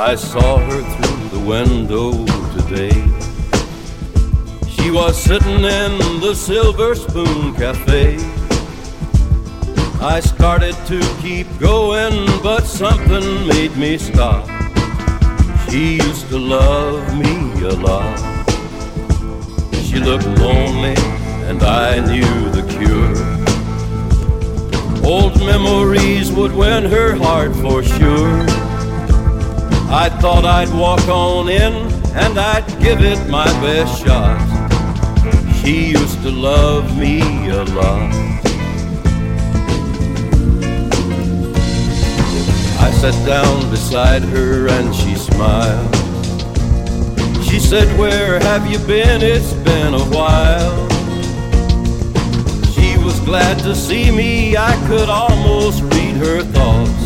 I saw her through the window today. She was sitting in the Silver Spoon Cafe. I started to keep going, but something made me stop. She used to love me a lot. She looked lonely, and I knew the cure. Old memories would win her heart for sure. I thought I'd walk on in and I'd give it my best shot. She used to love me a lot. I sat down beside her and she smiled. She said, Where have you been? It's been a while. She was glad to see me, I could almost read her thoughts.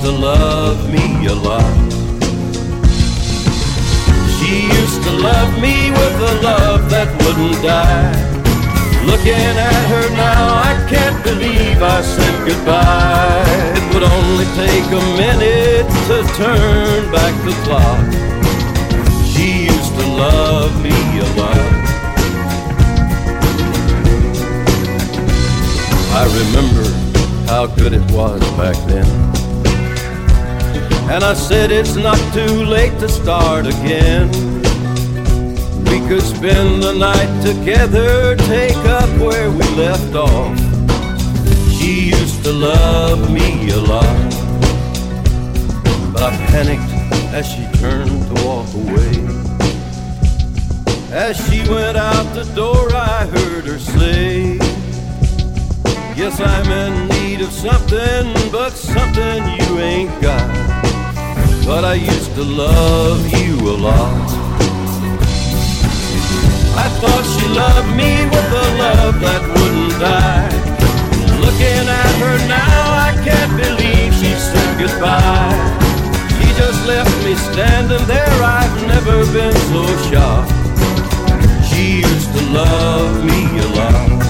Used to love me a lot. She used to love me with a love that wouldn't die. Looking at her now, I can't believe I said goodbye. It would only take a minute to turn back the clock. She used to love me a lot. I remember how good it was back then. And I said it's not too late to start again. We could spend the night together, take up where we left off. She used to love me a lot. But I panicked as she turned to walk away. As she went out the door, I heard her say, Yes, I'm in need of something, but something you ain't got. But I used to love you a lot. I thought she loved me with a love that wouldn't die. Looking at her now, I can't believe she said goodbye. She just left me standing there, I've never been so shocked. She used to love me a lot.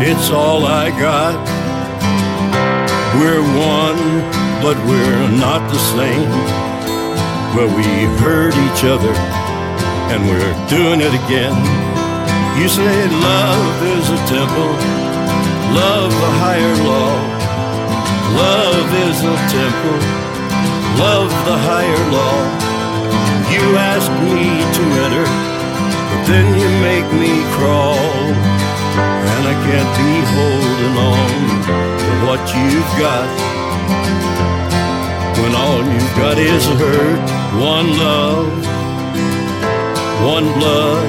it's all I got. We're one, but we're not the same. But we hurt each other, and we're doing it again. You say love is a temple, love a higher law. Love is a temple, love the higher law. You ask me to enter, but then you make me crawl. I can't be holding on to what you've got. When all you've got is hurt, one love, one blood,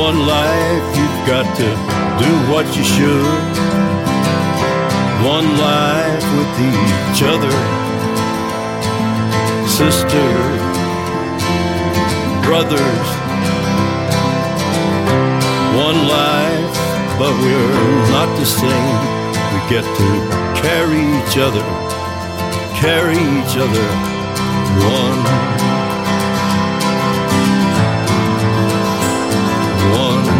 one life. You've got to do what you should. One life with each other, sister, brothers. Life, but we're not the same. We get to carry each other, carry each other. One. One.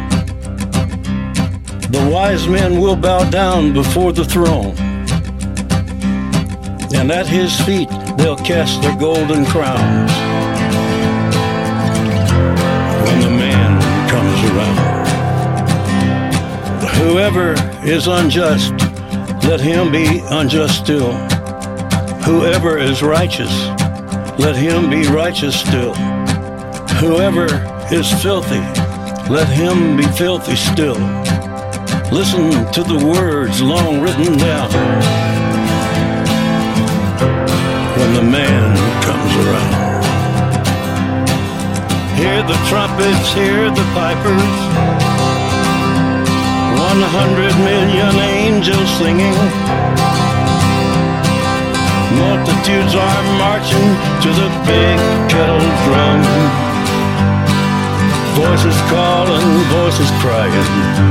The wise men will bow down before the throne. And at his feet they'll cast their golden crowns. When the man comes around. Whoever is unjust, let him be unjust still. Whoever is righteous, let him be righteous still. Whoever is filthy, let him be filthy still. Listen to the words long written down when the man comes around. Hear the trumpets, hear the pipers. One hundred million angels singing. Multitudes are marching to the big kettle drum. Voices calling, voices crying.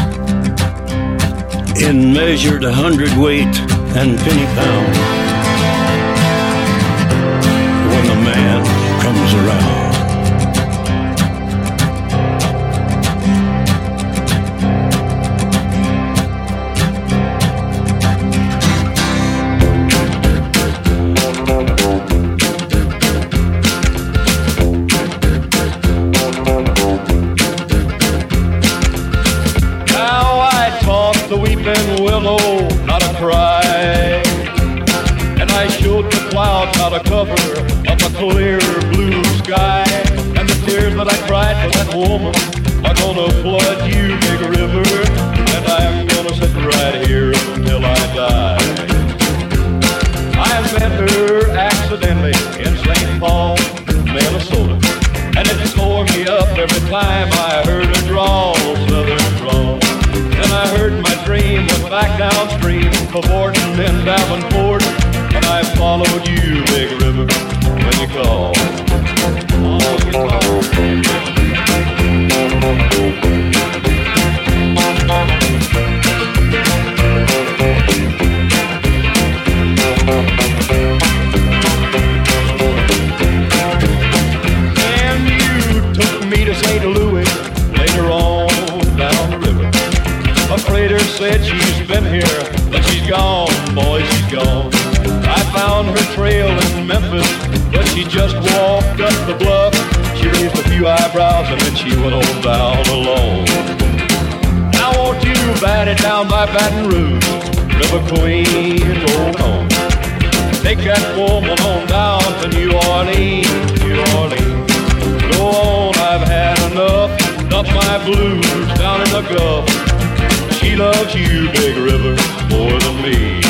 In measured hundredweight and penny pound, when the man comes around. pride. And I showed the clouds how to cover up a clear blue sky. And the tears that I cried for that woman are gonna flood you, big river. And I'm gonna sit right here until I die. I met her accidentally in St. Paul, Minnesota. And it tore me up every time I heard her drawl heard my dream was back downstream, cavorting in Davenport, and I followed you, Big River, when you called. Oh, you called. She just walked up the bluff. She raised a few eyebrows and then she went on down alone. Now won't you bat it down by Baton Rouge, River Queen, roll on. Take that woman on down to New Orleans, New Orleans. Go on, I've had enough. Dump my blues down in the Gulf. She loves you, Big River, more than me.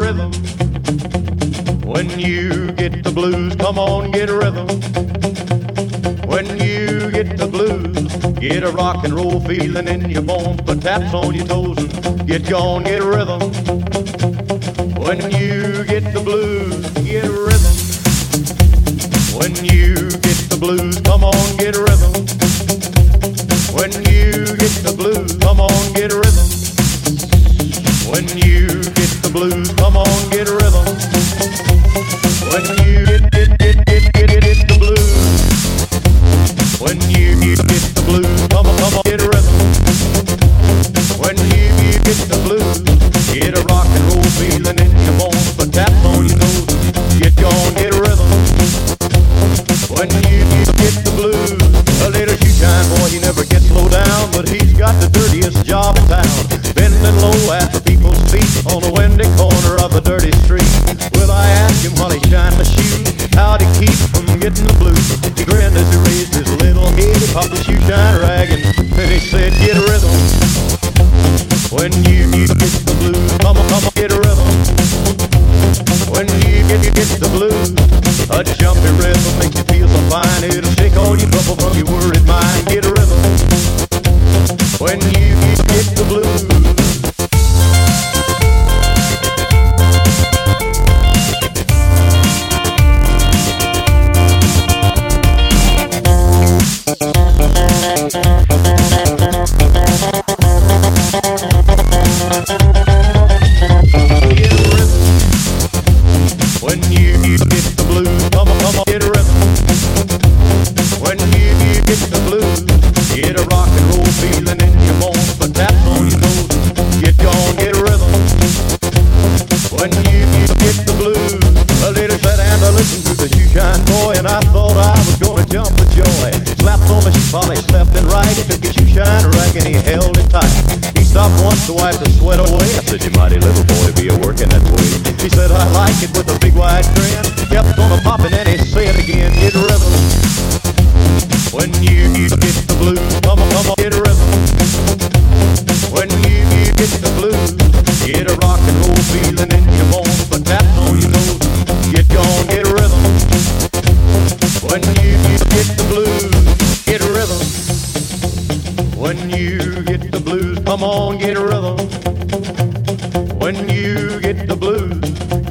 rhythm. When you get the blues, come on, get rhythm. When you get the blues, get a rock and roll feeling in your bones. Put taps on your toes and get gone, get rhythm. When you get the blues, get rhythm. When you get the blues, come on, on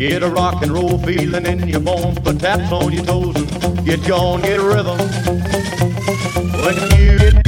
Get a rock and roll feeling in your bones, put taps on your toes and get going, get a rhythm. When you get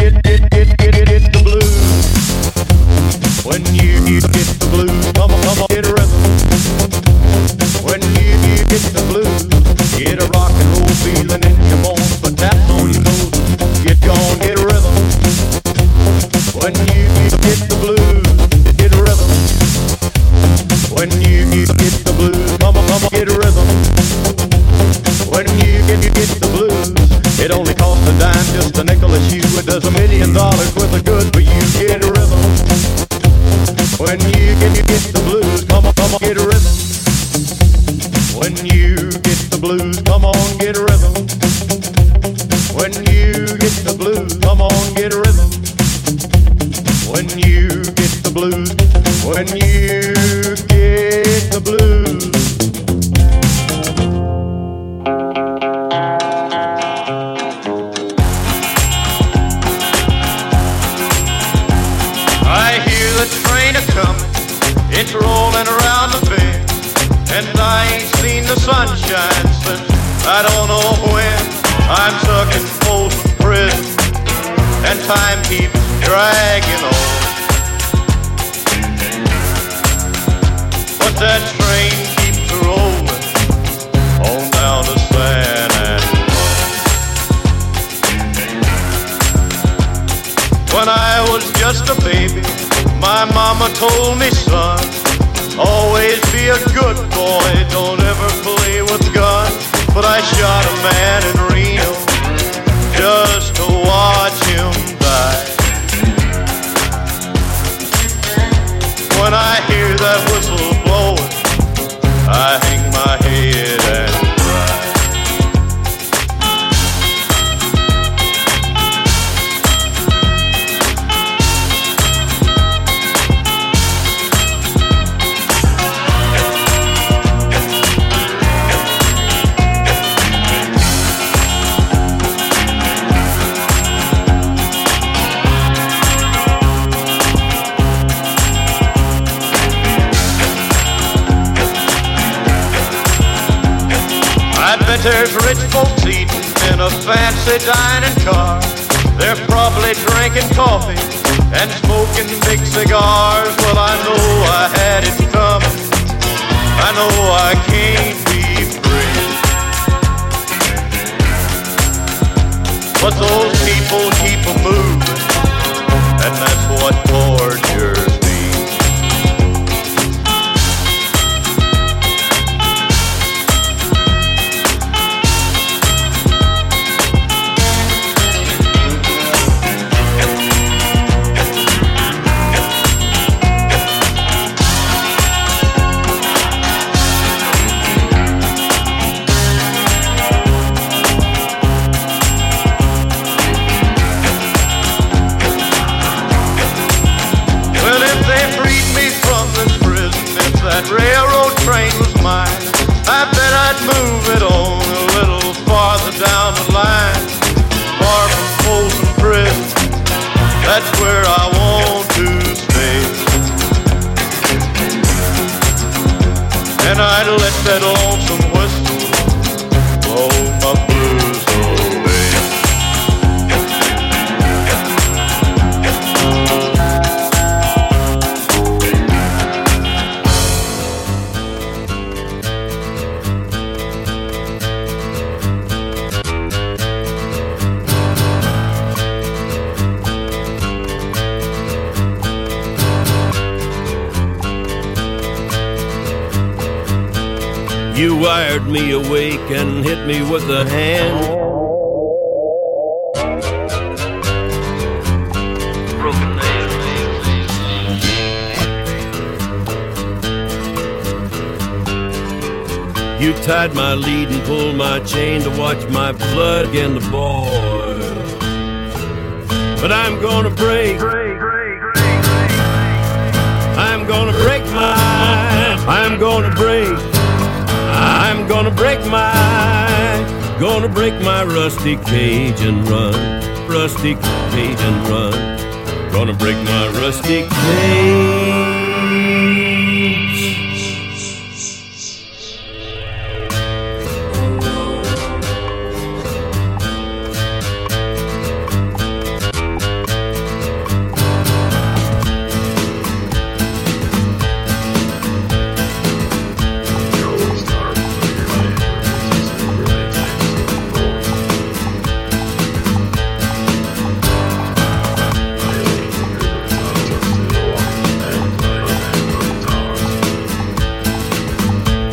I can't be free. But those people keep a move, and that's what bored. You me awake and hit me with a hand. You tied my lead and pulled my chain to watch my blood begin to boil. But I'm gonna break. I'm gonna break my. I'm gonna break. I'm gonna break my, gonna break my rusty cage and run, rusty cage and run. Gonna break my rusty cage.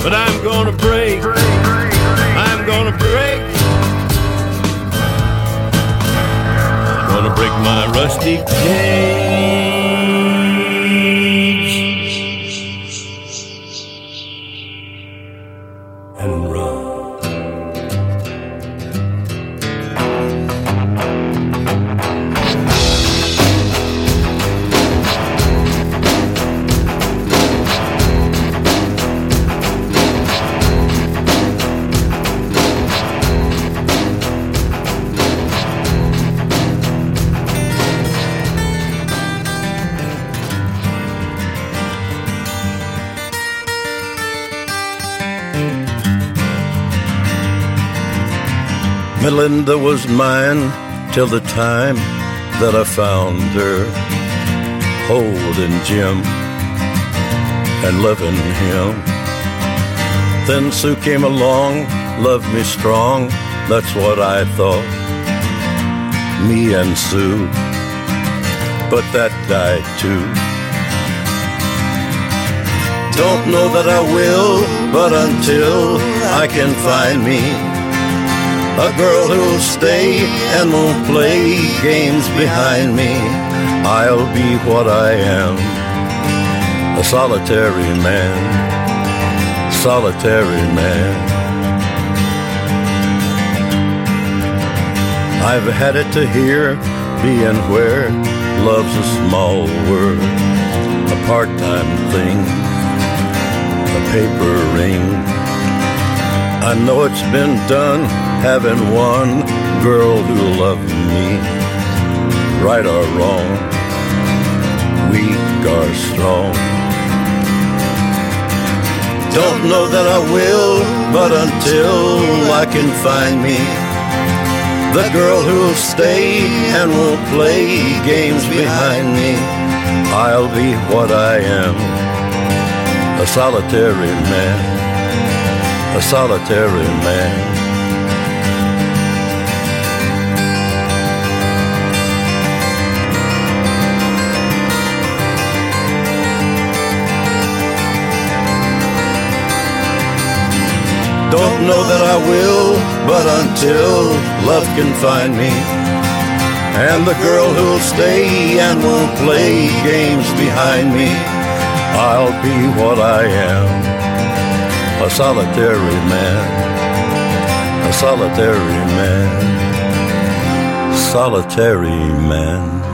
But I'm gonna break. I'm gonna break. I'm gonna break my rusty cage. Melinda was mine till the time that I found her holding Jim and loving him. Then Sue came along, loved me strong, that's what I thought. Me and Sue, but that died too. Don't know that I will, but until I can find me a girl who'll stay and won't play games behind me. I'll be what I am, a solitary man, solitary man. I've had it to hear, being where love's a small word, a part-time thing, a paper ring. I know it's been done having one girl who loved me, right or wrong, weak or strong. Don't know that I will, but until I can find me the girl who'll stay and won't play games behind me, I'll be what I am, a solitary man, a solitary man. Know that I will, but until love can find me, and the girl who'll stay and won't play games behind me, I'll be what I am a solitary man, a solitary man, solitary man.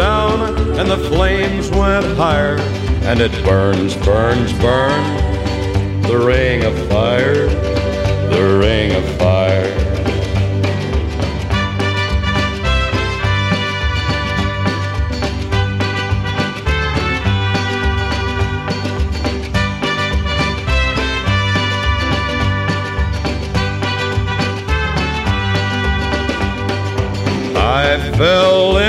down and the flames went higher. And it burns, burns, burns. The ring of fire, the ring of fire. fell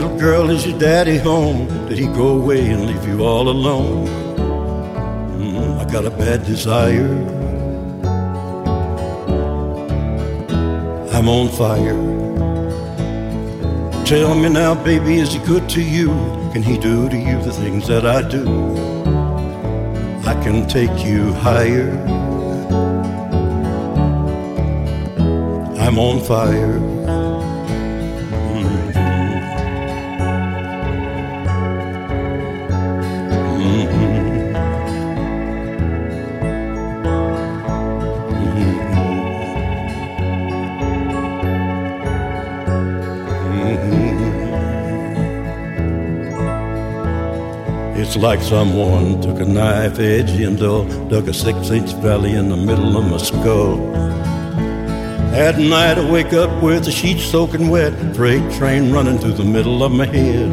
Little girl, is your daddy home? Did he go away and leave you all alone? Mm, I got a bad desire. I'm on fire. Tell me now, baby, is he good to you? Can he do to you the things that I do? I can take you higher. I'm on fire. Like someone took a knife edge and dug a six inch valley in the middle of my skull. At night I wake up with the sheets soaking wet, freight train running through the middle of my head.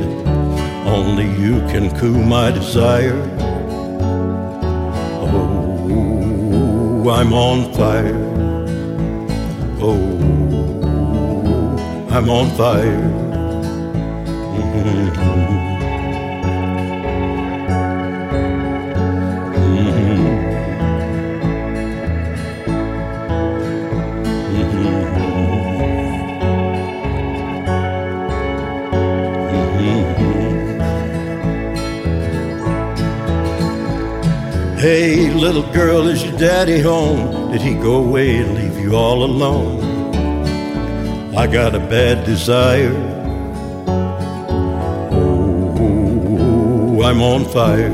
Only you can cool my desire. Oh, I'm on fire. Oh, I'm on fire. Hey, little girl, is your daddy home? Did he go away and leave you all alone? I got a bad desire. Oh, I'm on fire.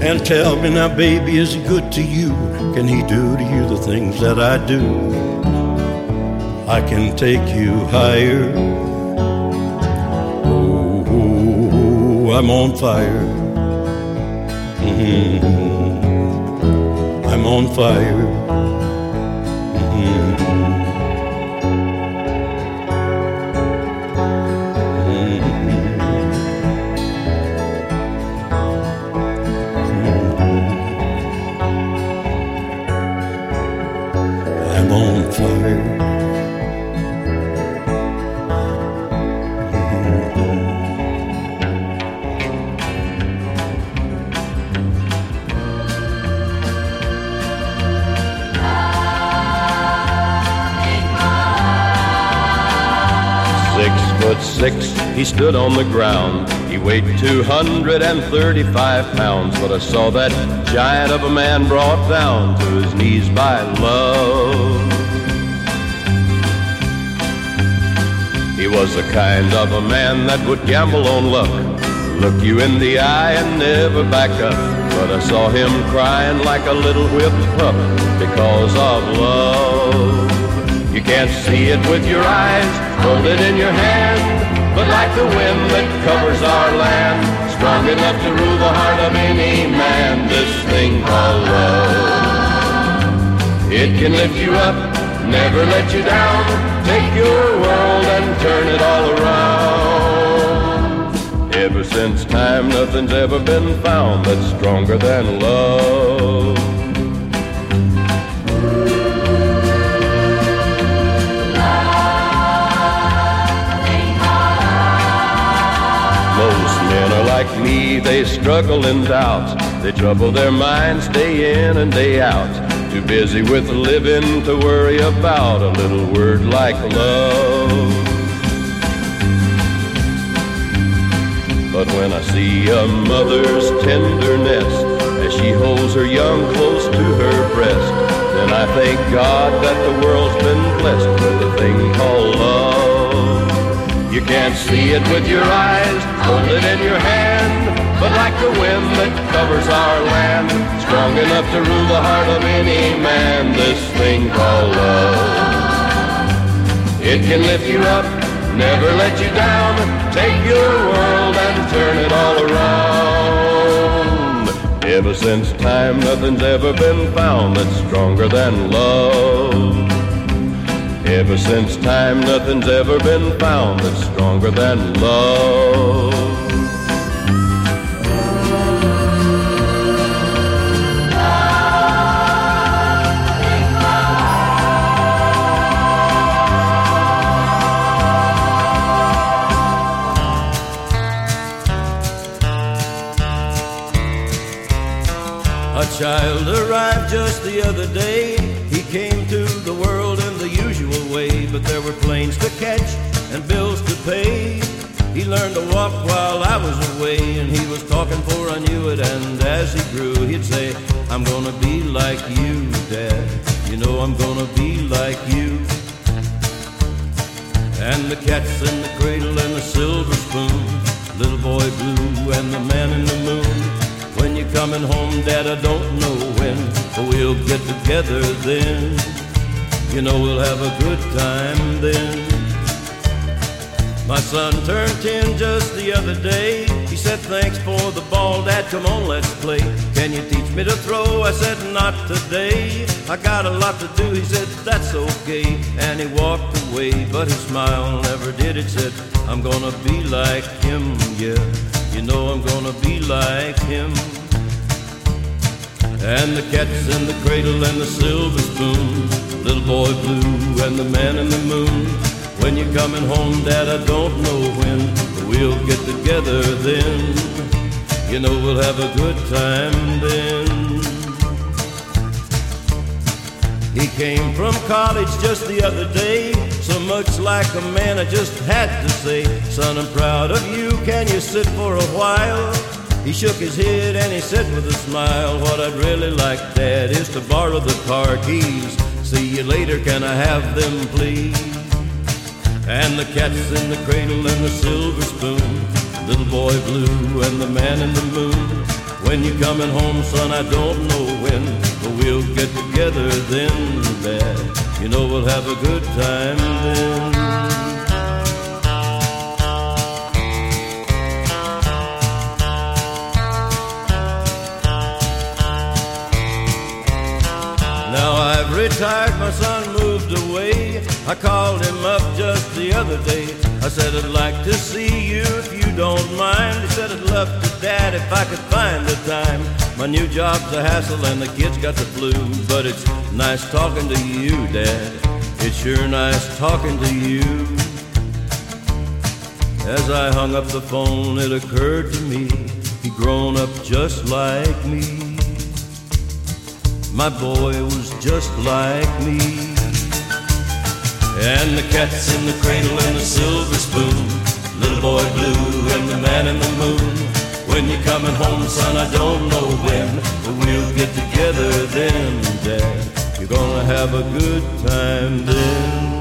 And tell me now, baby, is he good to you? Can he do to you the things that I do? I can take you higher. Oh, I'm on fire. I'm on fire. Six, he stood on the ground. He weighed 235 pounds, but I saw that giant of a man brought down to his knees by love. He was the kind of a man that would gamble on luck, look you in the eye and never back up. But I saw him crying like a little whipped pup because of love. You can't see it with your eyes, hold it in your hand. But like the wind that covers our land, strong enough to rule the heart of any man, this thing called love. It can lift you up, never let you down. Take your world and turn it all around. Ever since time, nothing's ever been found that's stronger than love. Like me, they struggle in doubt. They trouble their minds day in and day out. Too busy with living to worry about a little word like love. But when I see a mother's tenderness as she holds her young close to her breast, then I thank God that the world's been blessed You can't see it with your eyes, hold it in your hand, but like the wind that covers our land, strong enough to rule the heart of any man, this thing called love. It can lift you up, never let you down, take your world and turn it all around. Ever since time, nothing's ever been found that's stronger than love. Ever since time, nothing's ever been found that's stronger than love. But there were planes to catch and bills to pay. He learned to walk while I was away, and he was talking for I knew it. And as he grew, he'd say, I'm gonna be like you, Dad. You know I'm gonna be like you. And the cat's in the cradle and the silver spoon, little boy blue and the man in the moon. When you're coming home, Dad, I don't know when, but we'll get together then. You know we'll have a good time then. My son turned 10 just the other day. He said, Thanks for the ball, Dad. Come on, let's play. Can you teach me to throw? I said, Not today. I got a lot to do. He said, That's okay. And he walked away, but his smile never did. It said, I'm gonna be like him, yeah. You know I'm gonna be like him. And the cat's in the cradle and the silver spoon, little boy blue and the man in the moon. When you're coming home, Dad, I don't know when, we'll get together then. You know we'll have a good time then. He came from college just the other day, so much like a man I just had to say, Son, I'm proud of you, can you sit for a while? He shook his head and he said with a smile, What I'd really like, Dad, is to borrow the car keys. See you later, can I have them, please? And the cat's in the cradle and the silver spoon, little boy blue and the man in the moon. When you're coming home, son, I don't know when, but we'll get together then, Dad. You know we'll have a good time then. Retired, my son moved away. I called him up just the other day. I said, I'd like to see you if you don't mind. He said, I'd love to, Dad, if I could find the time. My new job's a hassle and the kids got the flu. But it's nice talking to you, Dad. It's sure nice talking to you. As I hung up the phone, it occurred to me he'd grown up just like me. My boy was just like me. And the cat's in the cradle and the silver spoon. Little boy blue and the man in the moon. When you're coming home, son, I don't know when, but we'll get together then, Dad. You're gonna have a good time then.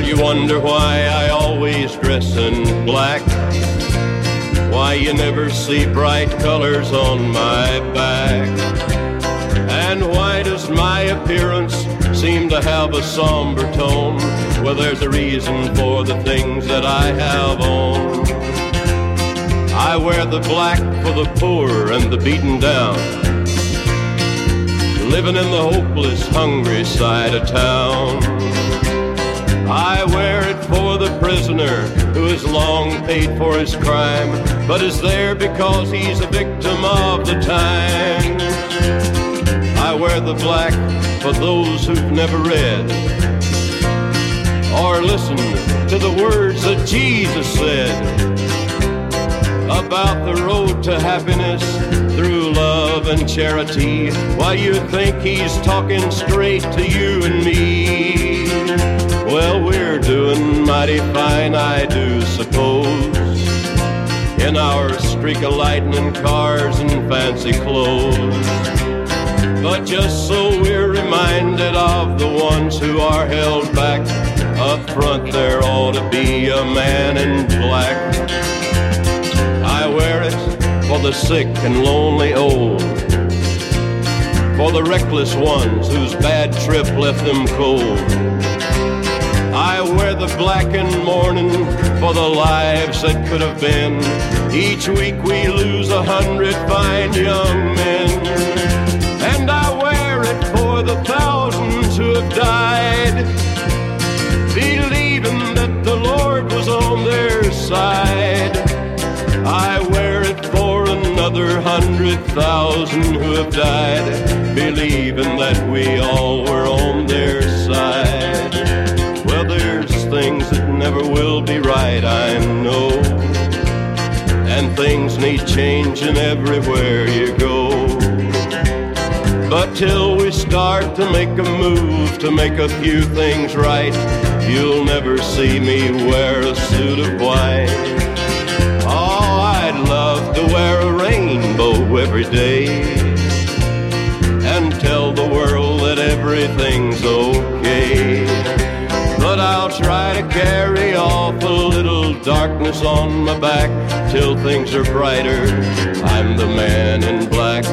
Well, you wonder why I always dress in black. Why you never see bright colors on my back. And why does my appearance seem to have a somber tone? Well, there's a reason for the things that I have on. I wear the black for the poor and the beaten down. Living in the hopeless, hungry side of town. I wear it for the prisoner who has long paid for his crime, but is there because he's a victim of the time. I wear the black for those who've never read or listened to the words that Jesus said about the road to happiness through love and charity. Why you think he's talking straight to you and me? Well, we're doing mighty fine, I do suppose. In our streak of lightning cars and fancy clothes. But just so we're reminded of the ones who are held back. Up front, there ought to be a man in black I wear it for the sick and lonely old. For the reckless ones whose bad trip left them cold. Wear the black and mourning for the lives that could have been. Each week we lose a hundred fine young men. And I wear it for the thousands who have died, believing that the Lord was on their side. I wear it for another hundred thousand who have died, believing that we all were on their side. Things that never will be right, I know. And things need changing everywhere you go. But till we start to make a move to make a few things right, you'll never see me wear a suit of white Oh, I'd love to wear a rainbow every day and tell the world that everything's okay. I'll try to carry off a little darkness on my back till things are brighter. I'm the man in black.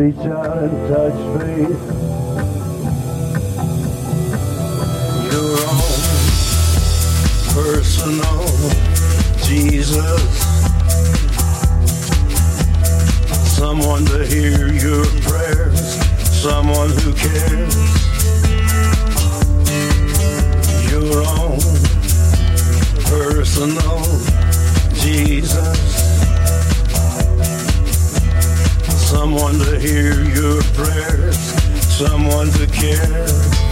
Reach out and touch me. Your own personal Jesus. Someone to hear your prayers. Someone who cares. Your own personal Jesus. Someone to hear your prayers, someone to care.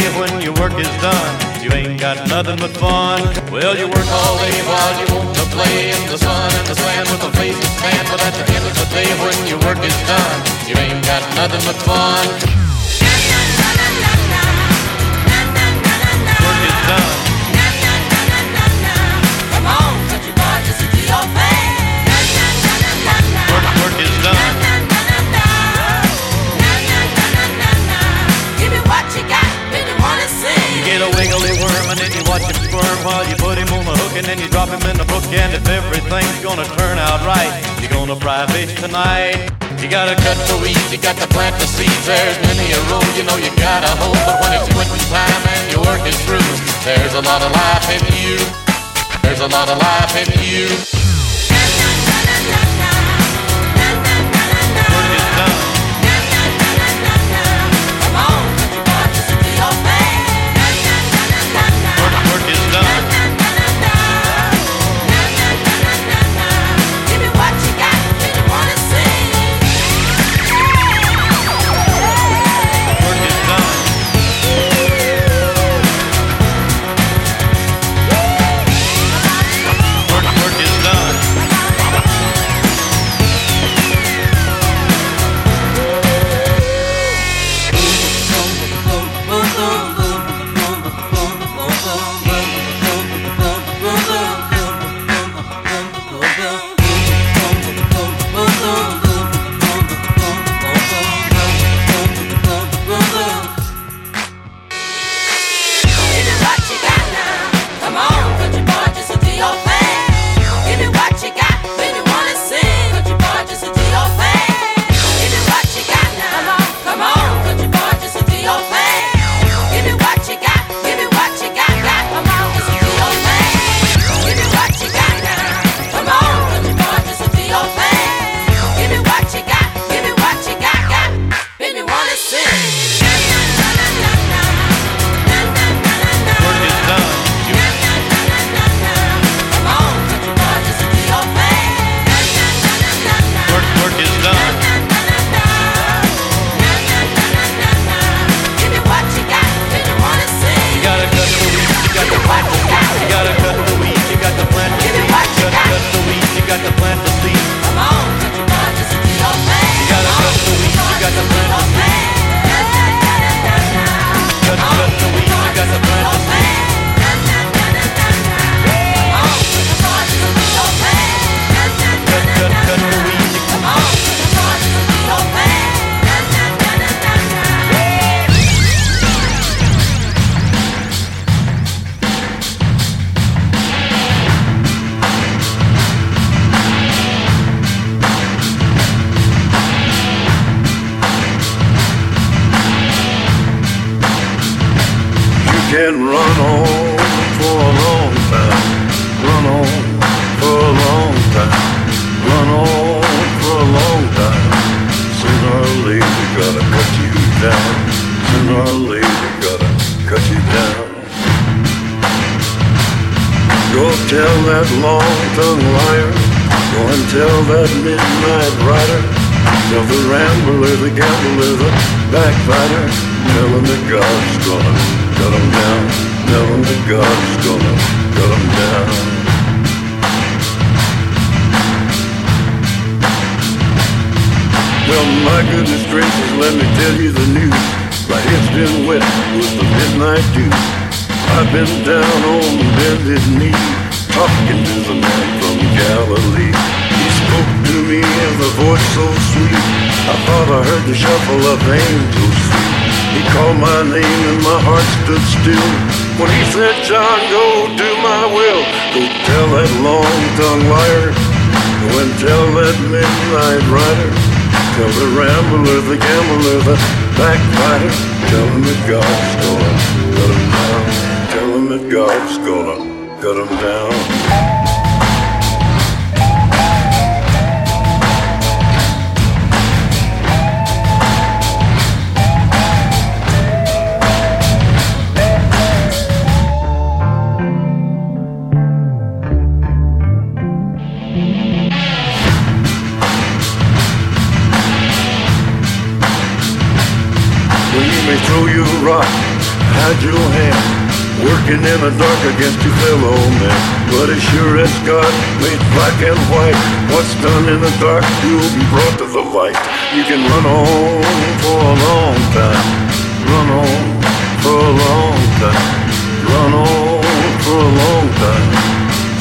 When your work is done, you ain't got nothing but fun. Well, you work all day while you want to play in the sun and the sand with a face that's tan. But at the end of the day, when your work is done, you ain't got nothing but fun. Work is done. Get a wiggly worm and then you watch him squirm while you put him on the hook and then you drop him in the brook. And if everything's gonna turn out right, you're gonna fry fish tonight. You gotta cut the weeds, you got to plant the seeds. There's many a road you know you gotta hold, but when it's quitting time and your work is through, there's a lot of life in you. There's a lot of life in you. Man. But as sure as God made black and white, what's done in the dark you'll be brought to the light. You can run on for a long time, run on for a long time, run on for a long time.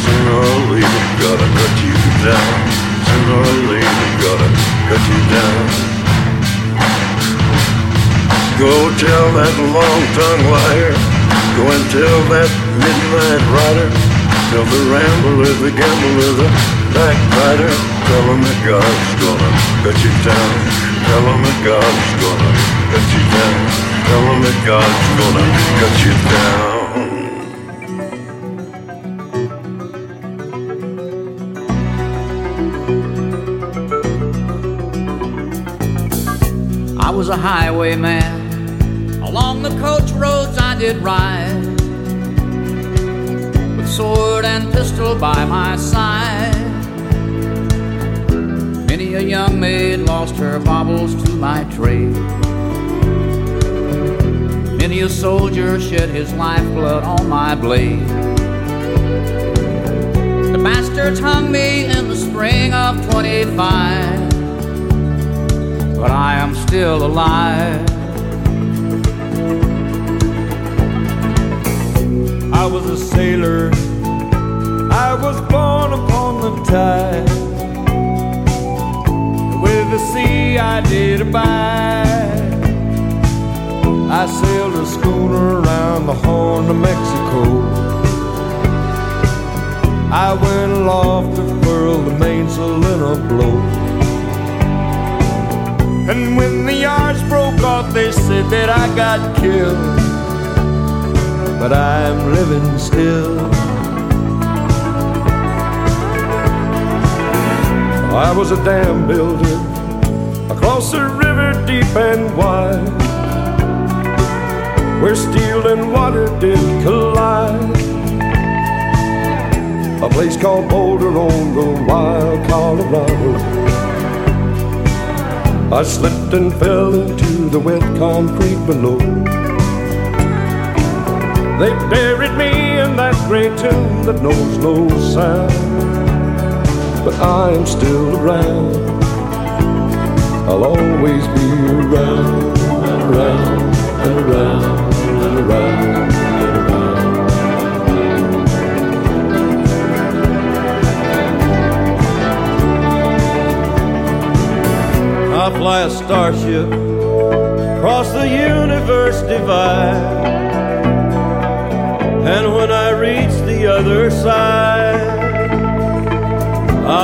Sooner or later, gotta cut you down. Sooner or later, gotta cut you down. Go tell that long-tongued liar. Go and tell that midnight rider. Tell the rambler, the gambler, the backbiter. Tell him that God's gonna cut you down. Tell him that God's gonna cut you down. Tell him that God's gonna cut you down. I was a highwayman. Along the coach roads I did ride. Sword and pistol by my side. Many a young maid lost her baubles to my trade. Many a soldier shed his lifeblood on my blade. The bastards hung me in the spring of 25 but I am still alive. I was a sailor. I was born upon the tide. With the sea I did abide. I sailed a schooner around the Horn of Mexico. I went aloft to furl the mainsail in a blow. And when the yards broke off, they said that I got killed. But I'm living still. I was a dam builder across a river deep and wide, where steel and water did collide. A place called Boulder on the wild Colorado. I slipped and fell into the wet concrete below. They buried me in that great tomb that knows no sound. But I am still around. I'll always be around and around and around and around and around. I fly a starship across the universe divide. And when I reach the other side,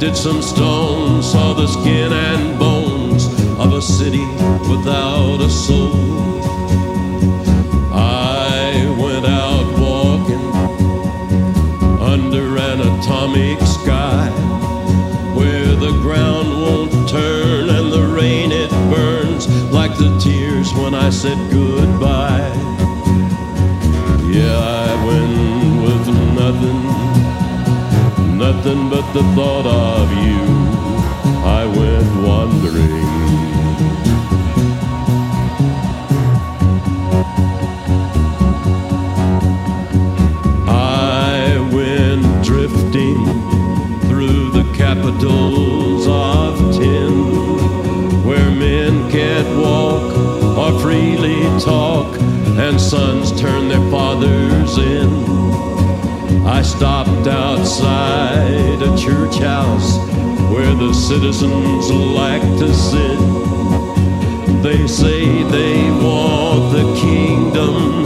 lifted some stones, saw the skin and bones of a city without a soul. I went out walking under an atomic sky where the ground won't turn and the rain it burns like the tears when I said goodbye. Yeah, I went with nothing the thought of you, I went wandering. I went drifting through the capitals of tin, where men can't walk or freely talk, and sons turn their fathers in. I stopped outside a church house where the citizens like to sit. They say they want the kingdom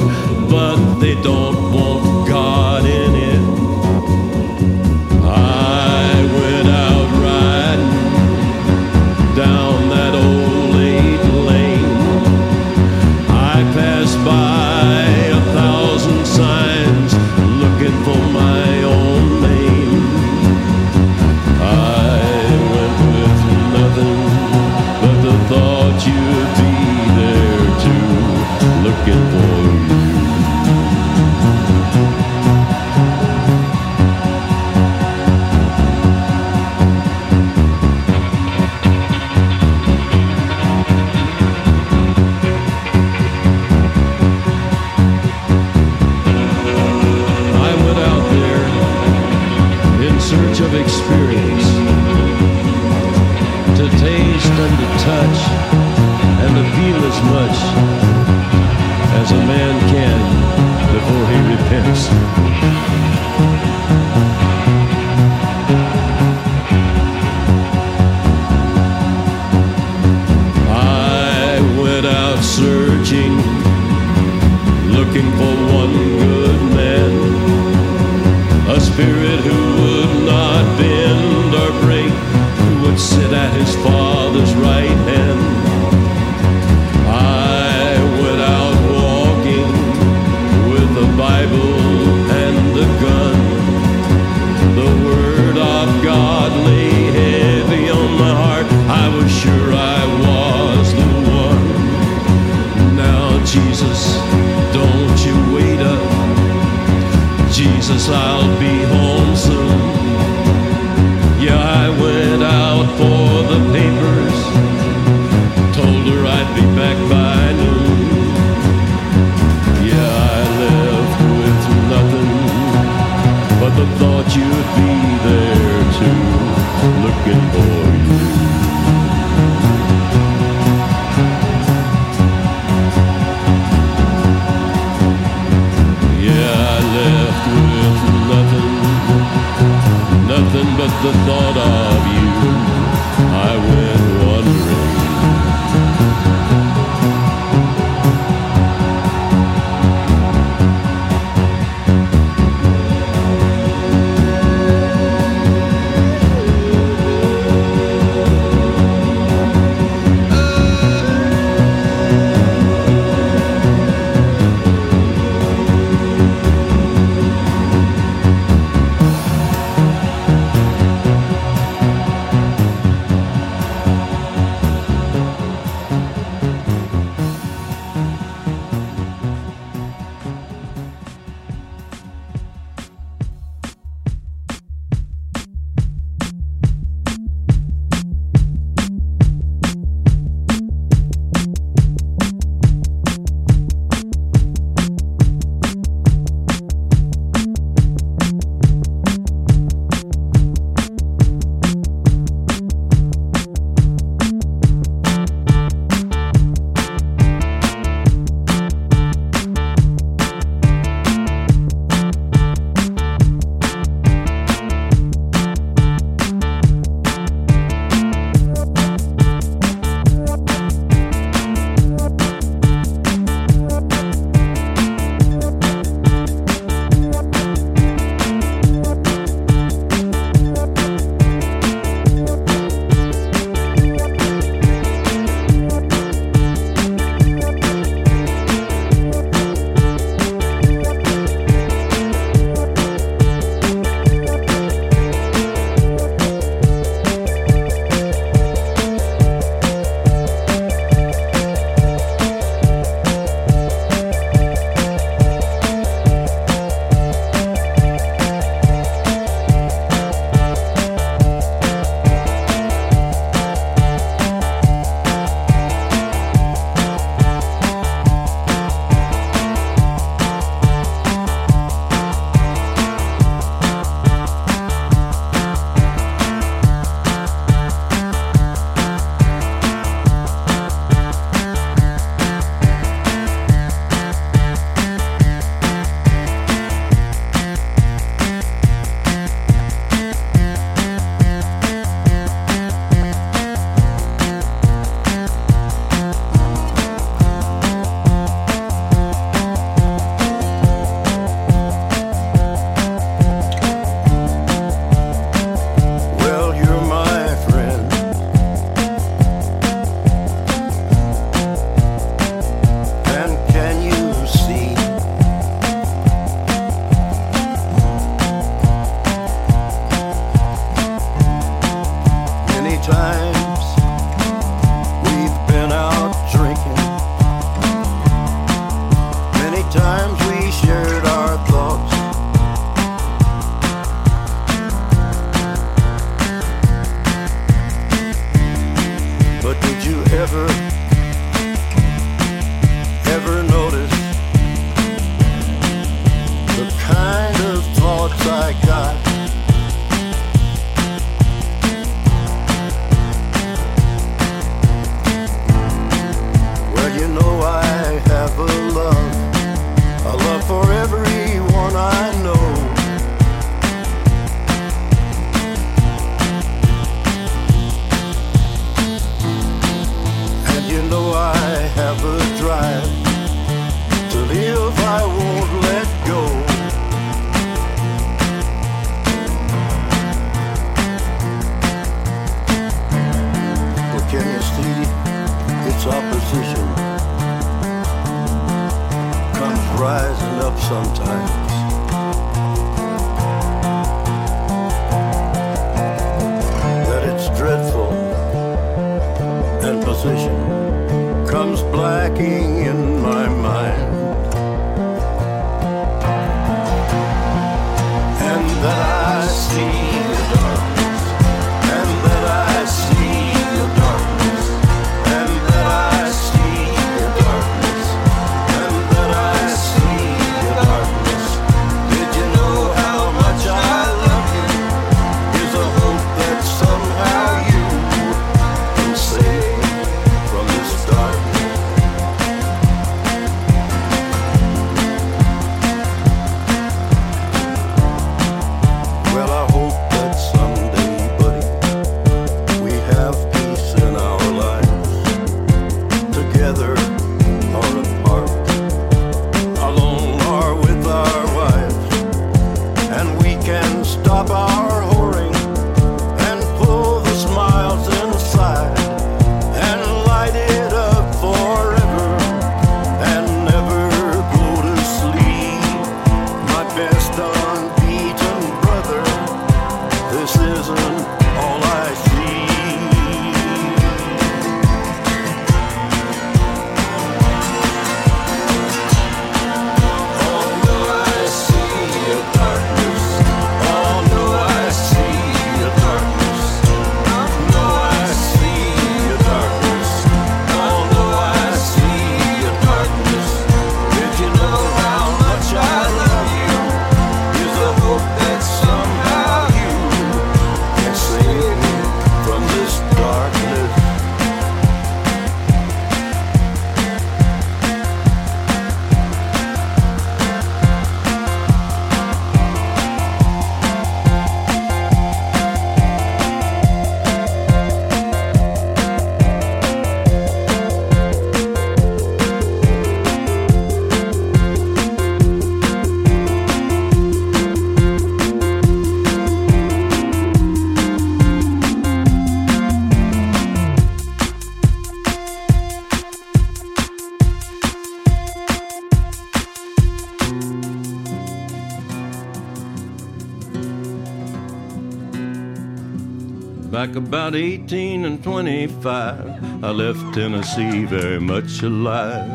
about 18 and 25, I left Tennessee very much alive.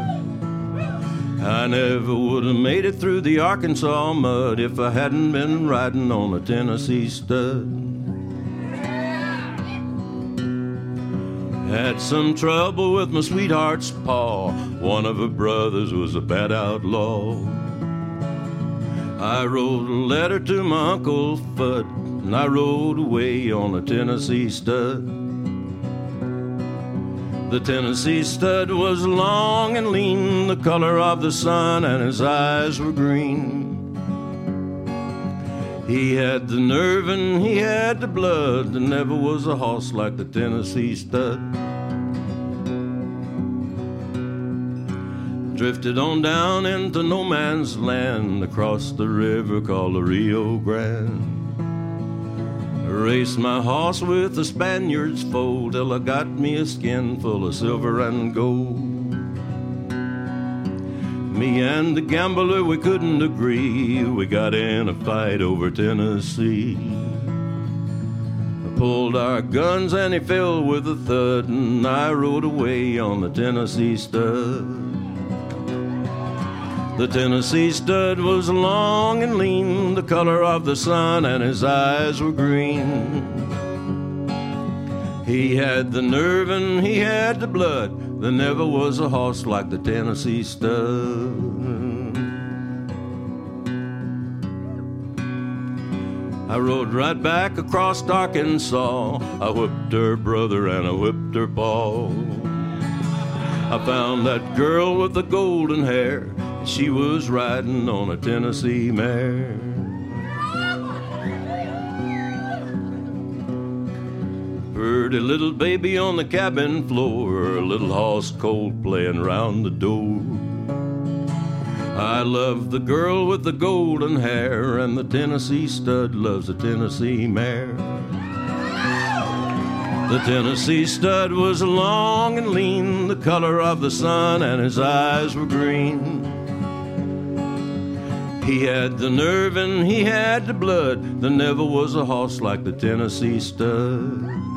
I never would have made it through the Arkansas mud if I hadn't been riding on a Tennessee stud. Had some trouble with my sweetheart's paw. One of her brothers was a bad outlaw. I wrote a letter to my Uncle Fudd, and I rode away on a Tennessee stud. The Tennessee stud was long and lean, the color of the sun, and his eyes were green. He had the nerve and he had the blood. There never was a horse like the Tennessee stud. Drifted on down into no man's land across the river called the Rio Grande. Raced my horse with the Spaniard's foal till I got me a skin full of silver and gold. Me and the gambler, we couldn't agree. We got in a fight over Tennessee. I pulled our guns and he fell with a thud, and I rode away on the Tennessee stud. The Tennessee stud was long and lean, the color of the sun, and his eyes were green. He had the nerve and he had the blood. There never was a horse like the Tennessee stud. I rode right back across Arkansas. I whipped her brother and I whipped her paw. I found that girl with the golden hair. She was riding on a Tennessee mare. Heard a little baby on the cabin floor, a little horse cold playing round the door. I love the girl with the golden hair, and the Tennessee stud loves the Tennessee mare. The Tennessee stud was long and lean, the color of the sun, and his eyes were green. He had the nerve and he had the blood. There never was a horse like the Tennessee stud.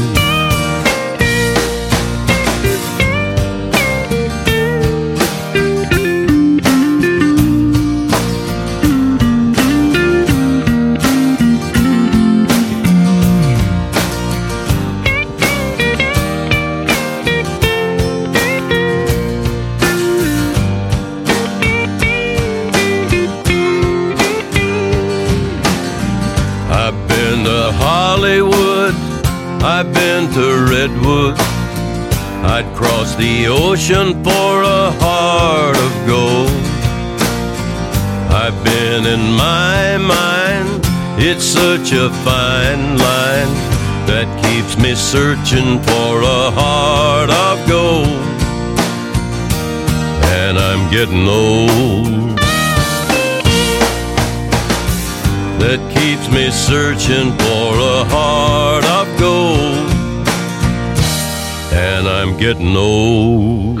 The ocean for a heart of gold. I've been in my mind, it's such a fine line that keeps me searching for a heart of gold. And I'm getting old. that keeps me searching for a heart of And I'm getting old.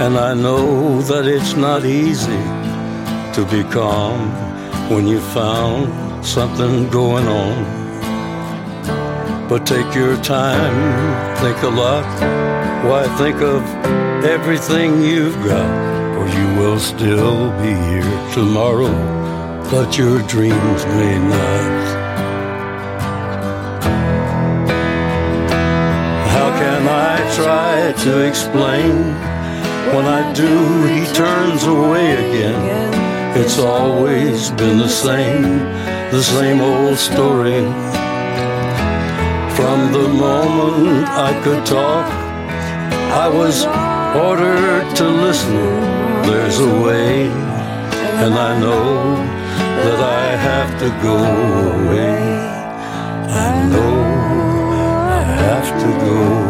and I know that it's not easy to be calm when you found something going on. But take your time, think a lot. Why think of everything you've got? For you will still be here tomorrow, but your dreams may not. How can I try to explain? When I do, he turns away again. It's always been the same, the same old story. From the moment I could talk, I was ordered to listen. There's a way, and I know that I have to go away. I know I have to go.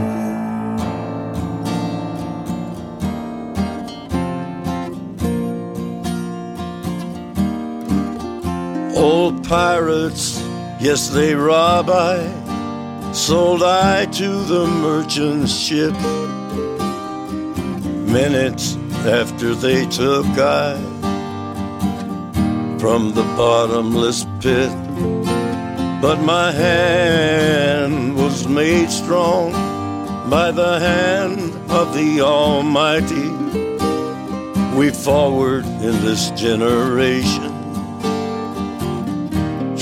Old pirates, yes, they rob I. Sold I to the merchant ship. Minutes after they took I from the bottomless pit. But my hand was made strong by the hand of the Almighty. We forward in this generation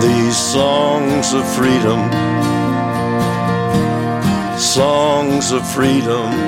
These songs of freedom, songs of freedom.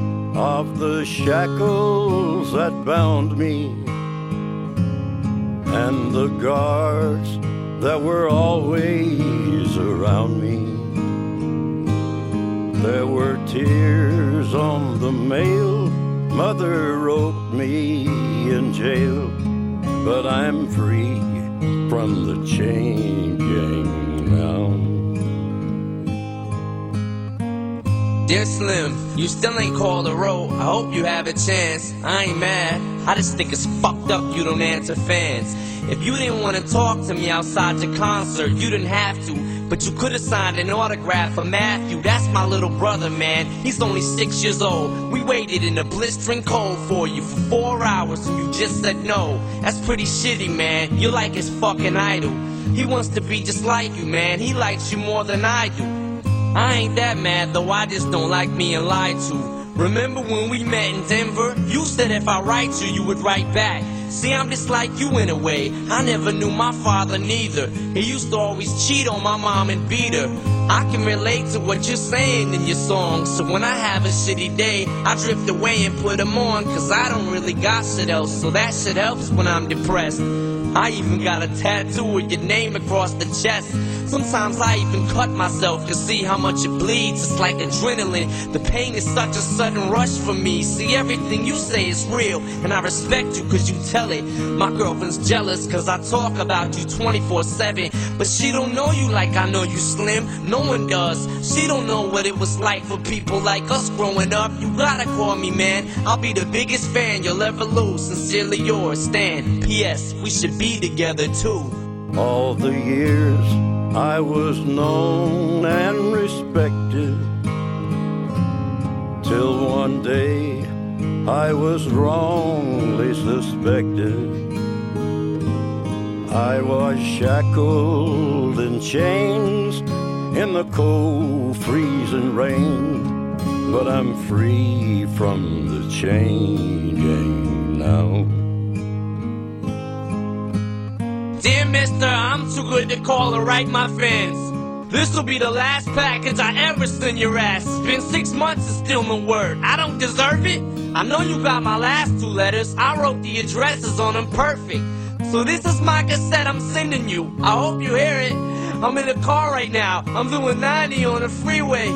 of the shackles that bound me and the guards that were always around me. There were tears on the mail mother wrote me in jail, but I'm free from the chain gang now. Dear Slim, you still ain't called a road. I hope you have a chance. I ain't mad. I just think it's fucked up you don't answer fans. If you didn't want to talk to me outside your concert, you didn't have to. But you could have signed an autograph for Matthew. That's my little brother, man. He's only six years old. We waited in the blistering cold for you for four hours and you just said no. That's pretty shitty, man. You're like his fucking idol. He wants to be just like you, man. He likes you more than I do. I ain't that mad, though I just don't like being lied to. Remember when we met in Denver? You said if I write you, you would write back. See, I'm just like you in a way. I never knew my father neither. He used to always cheat on my mom and beat her. I can relate to what you're saying in your songs. So when I have a shitty day, I drift away and put them on. Cause I don't really got shit else. So that shit helps when I'm depressed. I even got a tattoo of your name across the chest. Sometimes I even cut myself to see how much it bleeds. It's like adrenaline. The pain is such a sudden rush for me. See, everything you say is real, and I respect you cause you tell it. My girlfriend's jealous cause I talk about you 24 7. But she don't know you like I know you, Slim. No one does. She don't know what it was like for people like us growing up. You gotta call me, man. I'll be the biggest fan you'll ever lose. Sincerely yours, Stan. P.S. We should be together too. All the years I was known and respected till one day I was wrongly suspected. I was shackled in chains in the cold freezing rain, but I'm free from the chain now. Mister, I'm too good to call or write my fans. This'll be the last package I ever send your ass. It's been six months and still no word. I don't deserve it. I know you got my last two letters. I wrote the addresses on them perfect. So this is my cassette I'm sending you. I hope you hear it. I'm in the car right now. I'm doing 90 on the freeway.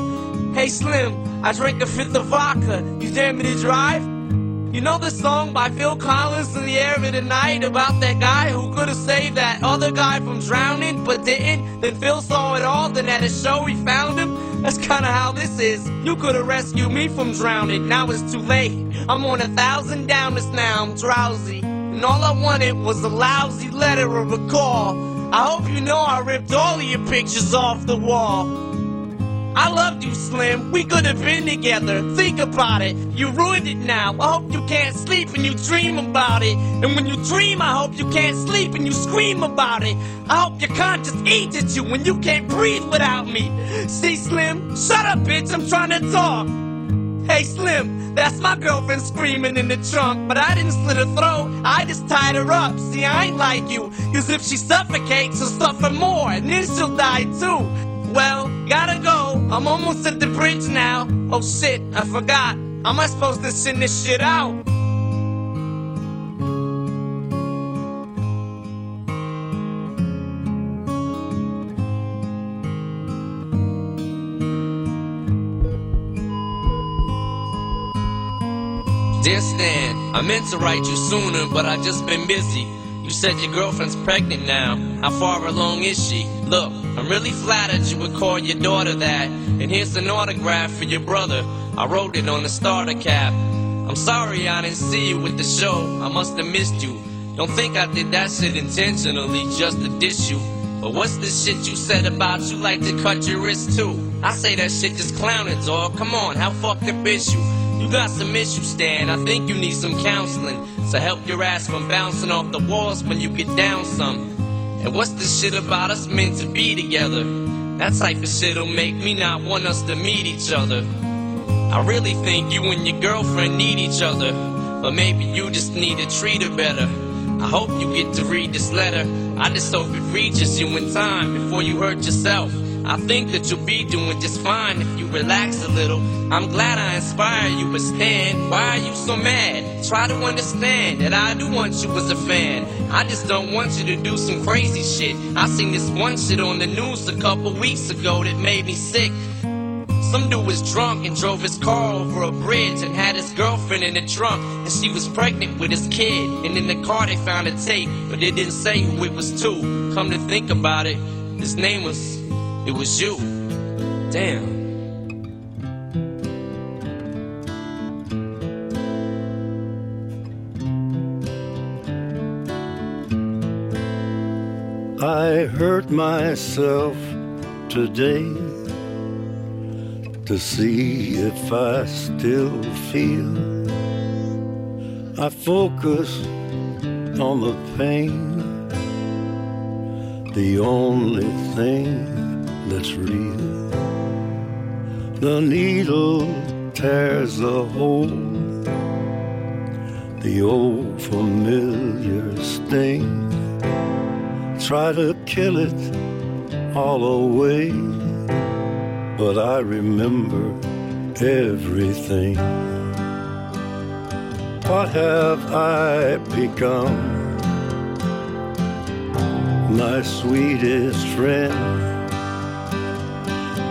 Hey Slim, I drank a fifth of vodka. You dare me to drive? You know the song by Phil Collins in the air of the night about that guy who could have saved that other guy from drowning but didn't? Then Phil saw it all, then at a show he found him. That's kinda how this is. You could have rescued me from drowning, now it's too late. I'm on a thousand downers now, I'm drowsy. And all I wanted was a lousy letter or a call. I hope you know I ripped all of your pictures off the wall. I loved you, Slim. We could have been together. Think about it. You ruined it now. I hope you can't sleep and you dream about it. And when you dream, I hope you can't sleep and you scream about it. I hope your conscience eats at you when you can't breathe without me. See, Slim? Shut up, bitch. I'm trying to talk. Hey Slim, that's my girlfriend screaming in the trunk, but I didn't slit her throat, I just tied her up. See, I ain't like you, cause if she suffocates, she'll suffer more, and then she'll die too. Well, gotta go, I'm almost at the bridge now. Oh shit, I forgot. How am I supposed to send this shit out? Dear Stan, I meant to write you sooner, but I've just been busy. You said your girlfriend's pregnant now. How far along is she? Look, I'm really flattered you would call your daughter that. And here's an autograph for your brother. I wrote it on the starter cap. I'm sorry I didn't see you with the show. I must have missed you. Don't think I did that shit intentionally just to diss you. But what's the shit you said about you like to cut your wrist too? I say that shit just clowning, dog. Come on, how fucked up is you? You got some issues, Stan. I think you need some counseling to help your ass from bouncing off the walls when you get down some. And what's this shit about us meant to be together? That type of shit'll make me not want us to meet each other. I really think you and your girlfriend need each other, but maybe you just need to treat her better. I hope you get to read this letter. I just hope it reaches you in time before you hurt yourself. I think that you'll be doing just fine if you relax a little. I'm glad I inspire you, but Stan, why are you so mad? Try to understand that I do want you as a fan. I just don't want you to do some crazy shit. I seen this one shit on the news a couple weeks ago that made me sick. Some dude was drunk and drove his car over a bridge and had his girlfriend in the trunk. And she was pregnant with his kid. And in the car they found a tape, but it didn't say who it was to. Come to think about it, his name was, it was you. Damn. I hurt myself today to see if I still feel. I focus on the pain, the only thing that's real. The needle tears a hole, the old familiar sting try to kill it all away, but I remember everything. What have I become? My sweetest friend.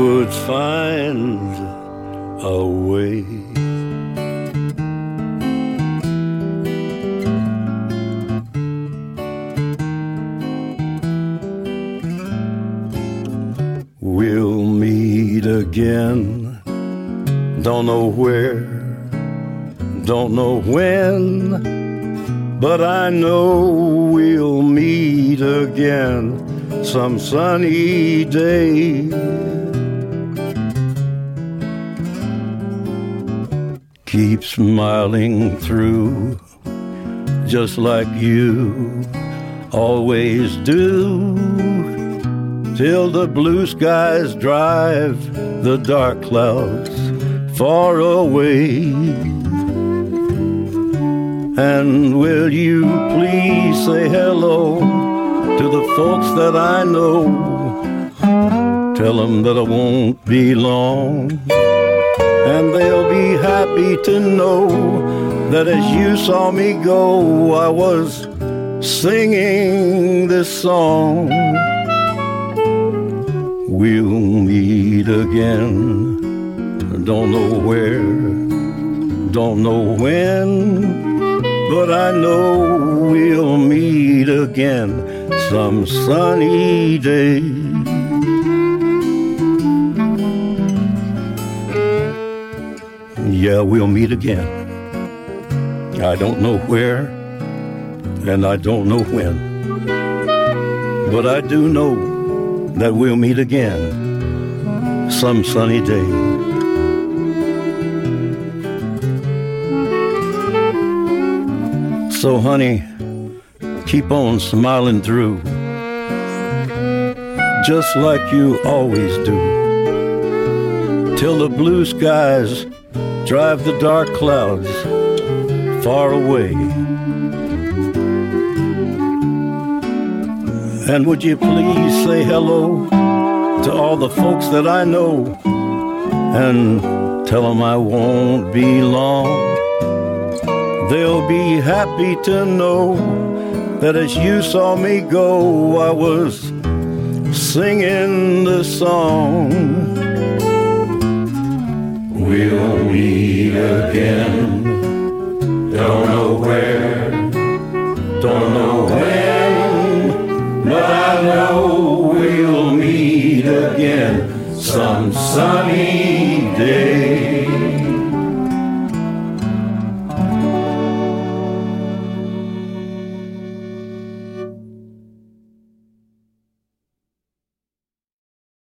would find a way. We'll meet again. Don't know where, don't know when, but I know we'll meet again some sunny day. Keep smiling through, just like you always do till the blue skies drive the dark clouds far away. And will you please say hello to the folks that I know? Tell them that I won't be long. And they'll be happy to know that as you saw me go, I was singing this song. We'll meet again. Don't know where, don't know when, but I know we'll meet again some sunny day. Yeah, we'll meet again. I don't know where, and I don't know when, but I do know that we'll meet again some sunny day. So, honey, keep on smiling through, just like you always do, till the blue skies drive the dark clouds far away. And would you please say hello to all the folks that I know and tell them I won't be long. They'll be happy to know that as you saw me go, I was singing the song. We'll meet again. Don't know where, don't know when, but I know we'll meet again some sunny.